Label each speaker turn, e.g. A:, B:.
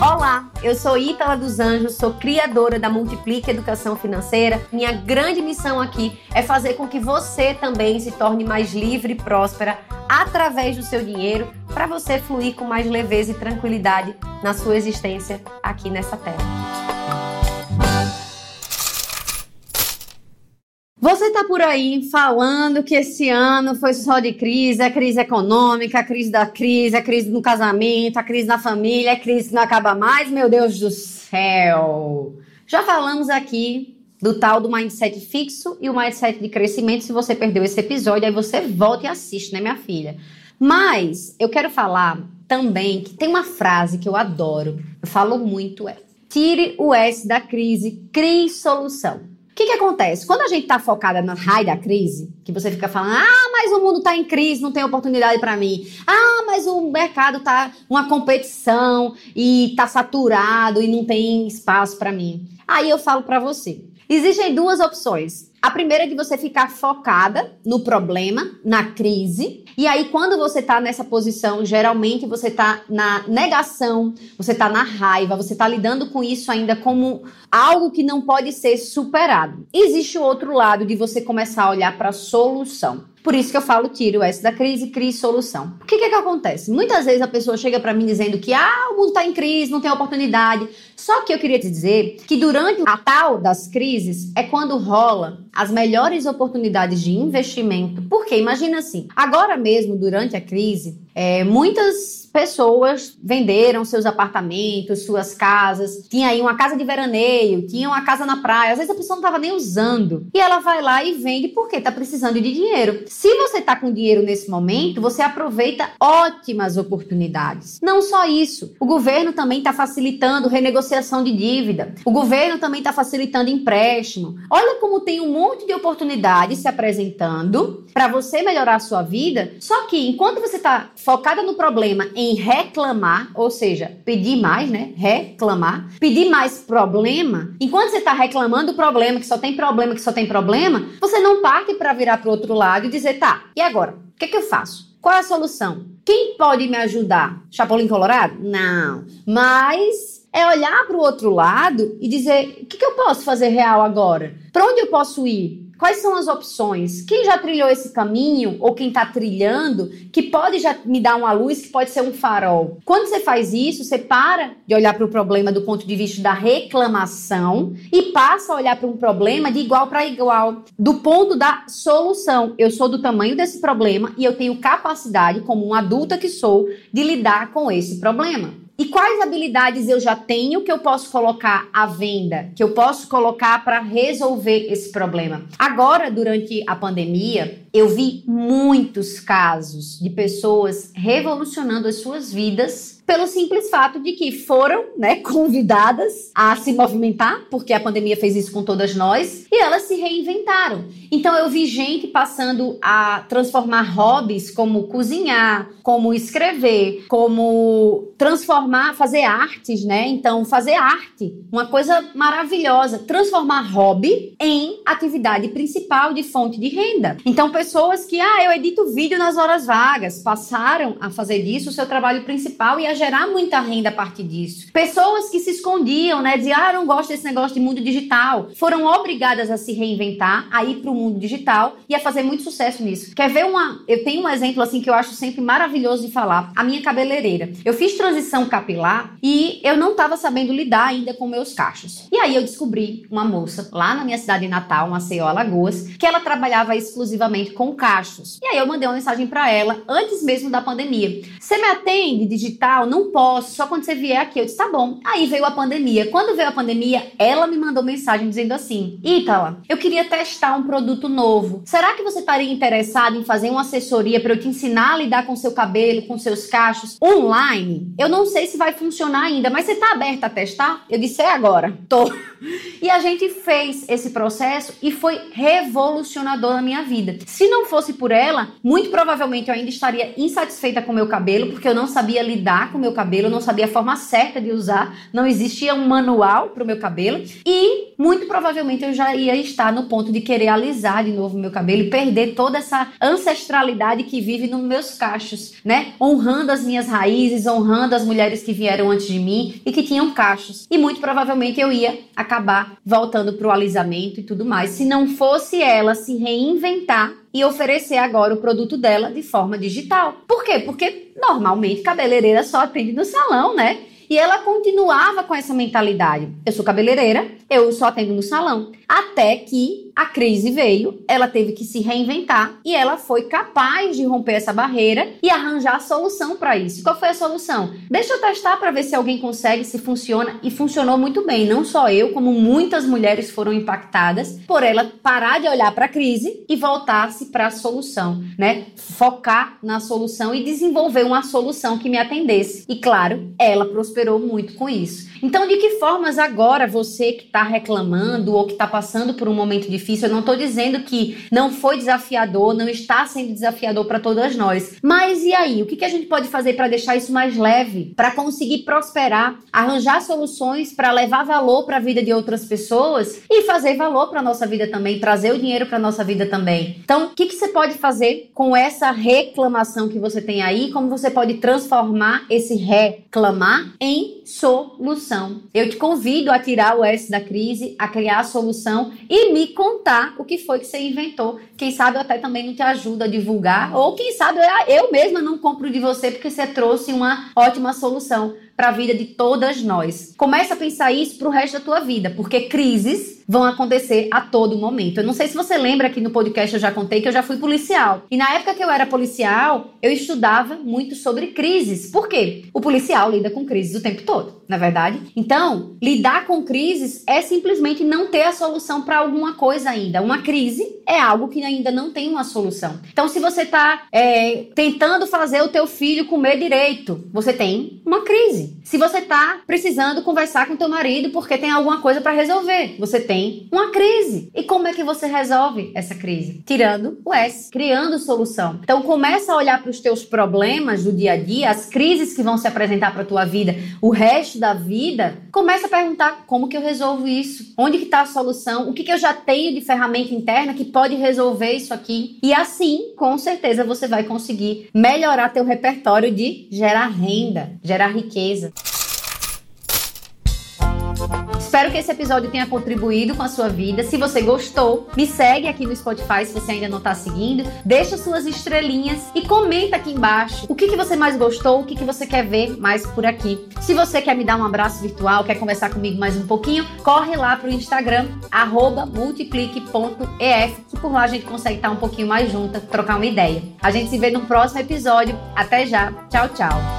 A: Olá, eu sou Ítala dos Anjos, sou criadora da Multiplique Educação Financeira. Minha grande missão aqui é fazer com que você também se torne mais livre e próspera através do seu dinheiro, para você fluir com mais leveza e tranquilidade na sua existência aqui nessa terra. Tá por aí falando que esse ano foi só de crise, a crise econômica, a crise da crise, a crise no casamento, a crise na família, a crise que não acaba mais, meu Deus do céu. Já falamos aqui do tal do mindset fixo e o mindset de crescimento. Se você perdeu esse episódio, aí você volta e assiste, né, minha filha? Mas eu quero falar também que tem uma frase que eu adoro, eu falo muito, é tire o S da crise, crie solução que, que acontece? Quando a gente está focada na raio da crise, que você fica falando, ah, mas o mundo está em crise, não tem oportunidade para mim. Ah, mas o mercado está uma competição e está saturado e não tem espaço para mim. Aí eu falo para você, existem duas opções. A primeira é de você ficar focada no problema, na crise. E aí, quando você tá nessa posição, geralmente você tá na negação, você tá na raiva, você tá lidando com isso ainda como algo que não pode ser superado. Existe o outro lado de você começar a olhar para a solução. Por isso que eu falo, tiro essa da crise, crie solução. O que, que, é que acontece? Muitas vezes a pessoa chega para mim dizendo que ah, o mundo está em crise, não tem oportunidade. Só que eu queria te dizer que durante a tal das crises é quando rola as melhores oportunidades de investimento. Porque imagina assim, agora mesmo, durante a crise, é, muitas pessoas venderam seus apartamentos, suas casas. Tinha aí uma casa de veraneio, tinha uma casa na praia. Às vezes a pessoa não estava nem usando. E ela vai lá e vende porque está precisando de dinheiro. Se você está com dinheiro nesse momento, você aproveita ótimas oportunidades. Não só isso, o governo também está facilitando renegociação de dívida. O governo também está facilitando empréstimo. Olha como tem um monte de oportunidades se apresentando para você melhorar a sua vida. Só que enquanto você está focada no problema em reclamar, ou seja, pedir mais, né? Reclamar, pedir mais problema. Enquanto você está reclamando do problema, que só tem problema, que só tem problema, você não parte para virar para o outro lado e dizer, tá, e agora? O que, é que eu faço? Qual é a solução? Quem pode me ajudar? Chapolin Colorado? Não. Mas é olhar para o outro lado e dizer: o que, que eu posso fazer real agora? Para onde eu posso ir? Quais são as opções? Quem já trilhou esse caminho ou quem está trilhando que pode já me dar uma luz que pode ser um farol? Quando você faz isso, você para de olhar para o problema do ponto de vista da reclamação e passa a olhar para um problema de igual para igual, do ponto da solução. Eu sou do tamanho desse problema e eu tenho capacidade, como uma adulta que sou, de lidar com esse problema. E quais habilidades eu já tenho que eu posso colocar à venda, que eu posso colocar para resolver esse problema? Agora, durante a pandemia, eu vi muitos casos de pessoas revolucionando as suas vidas pelo simples fato de que foram, né, convidadas a se movimentar, porque a pandemia fez isso com todas nós, e elas se reinventaram. Então eu vi gente passando a transformar hobbies como cozinhar, como escrever, como transformar, fazer artes, né? Então fazer arte, uma coisa maravilhosa, transformar hobby em atividade principal de fonte de renda. Então pessoas que, ah, eu edito vídeo nas horas vagas, passaram a fazer disso o seu trabalho principal e a gerar muita renda a partir disso. Pessoas que se escondiam, né? Diziam, ah, não gosto desse negócio de mundo digital. Foram obrigadas a se reinventar, a ir para o mundo digital e a fazer muito sucesso nisso. Quer ver uma. Eu tenho um exemplo assim que eu acho sempre maravilhoso de falar. A minha cabeleireira. Eu fiz transição capilar e eu não estava sabendo lidar ainda com meus cachos. E aí eu descobri uma moça lá na minha cidade natal, Maceió, Alagoas, que ela trabalhava exclusivamente com cachos. E aí eu mandei uma mensagem para ela antes mesmo da pandemia. Você me atende digital? Não posso, só quando você vier aqui. Eu disse, tá bom. Aí veio a pandemia. Quando veio a pandemia, ela me mandou mensagem dizendo assim: Ítala, eu queria testar um produto novo. Será que você estaria interessado em fazer uma assessoria para eu te ensinar a lidar com seu cabelo, com seus cachos online? Eu não sei se vai funcionar ainda, mas você tá aberta a testar? Eu disse, é agora. Tô. E a gente fez esse processo e foi revolucionador na minha vida. Se não fosse por ela, muito provavelmente eu ainda estaria insatisfeita com meu cabelo, porque eu não sabia lidar com meu cabelo, não sabia a forma certa de usar, não existia um manual para o meu cabelo. E muito provavelmente eu já ia estar no ponto de querer alisar de novo meu cabelo e perder toda essa ancestralidade que vive nos meus cachos, né? Honrando as minhas raízes, honrando as mulheres que vieram antes de mim e que tinham cachos. E muito provavelmente eu ia acabar voltando pro alisamento e tudo mais, se não fosse ela se reinventar e oferecer agora o produto dela de forma digital. Por quê? Porque normalmente cabeleireira só atende no salão, né? E ela continuava com essa mentalidade. Eu sou cabeleireira, eu só atendo no salão. Até que a crise veio, ela teve que se reinventar e ela foi capaz de romper essa barreira e arranjar a solução para isso. Qual foi a solução? Deixa eu testar para ver se alguém consegue, se funciona e funcionou muito bem. Não só eu, como muitas mulheres foram impactadas por ela parar de olhar para a crise e voltar-se para a solução, né? Focar na solução e desenvolver uma solução que me atendesse. E claro, ela prosperou muito com isso. Então, de que formas agora você que está reclamando ou que está passando por um momento difícil, eu não estou dizendo que não foi desafiador, não está sendo desafiador para todas nós. Mas e aí? O que, que a gente pode fazer para deixar isso mais leve? Para conseguir prosperar, arranjar soluções para levar valor para a vida de outras pessoas e fazer valor para nossa vida também, trazer o dinheiro para nossa vida também. Então, o que, que você pode fazer com essa reclamação que você tem aí? Como você pode transformar esse reclamar em solução? Eu te convido a tirar o S da crise, a criar a solução e me contar o que foi que você inventou. Quem sabe eu até também não te ajudo a divulgar, ou quem sabe eu mesma não compro de você porque você trouxe uma ótima solução para a vida de todas nós. Começa a pensar isso para o resto da tua vida, porque crises vão acontecer a todo momento. Eu não sei se você lembra que no podcast eu já contei que eu já fui policial. E na época que eu era policial, eu estudava muito sobre crises. Por quê? O policial lida com crises o tempo todo, na é verdade. Então, lidar com crises é simplesmente não ter a solução para alguma coisa ainda. Uma crise é algo que ainda não tem uma solução. Então, se você está é, tentando fazer o teu filho comer direito, você tem uma crise. Se você está precisando conversar com teu marido porque tem alguma coisa para resolver, você tem uma crise. E como é que você resolve essa crise? Tirando o S, criando solução. Então começa a olhar para os teus problemas do dia a dia, as crises que vão se apresentar para tua vida, o resto da vida. Começa a perguntar como que eu resolvo isso? Onde que está a solução? O que que eu já tenho de ferramenta interna que pode resolver isso aqui? E assim, com certeza você vai conseguir melhorar teu repertório de gerar renda, gerar riqueza beleza? Espero que esse episódio tenha contribuído com a sua vida. Se você gostou, me segue aqui no Spotify se você ainda não está seguindo. Deixa suas estrelinhas e comenta aqui embaixo o que, que você mais gostou, o que, que você quer ver mais por aqui. Se você quer me dar um abraço virtual, quer conversar comigo mais um pouquinho, corre lá pro Instagram, multiplique.ef, que por lá a gente consegue estar um pouquinho mais junta, trocar uma ideia. A gente se vê no próximo episódio. Até já. Tchau, tchau.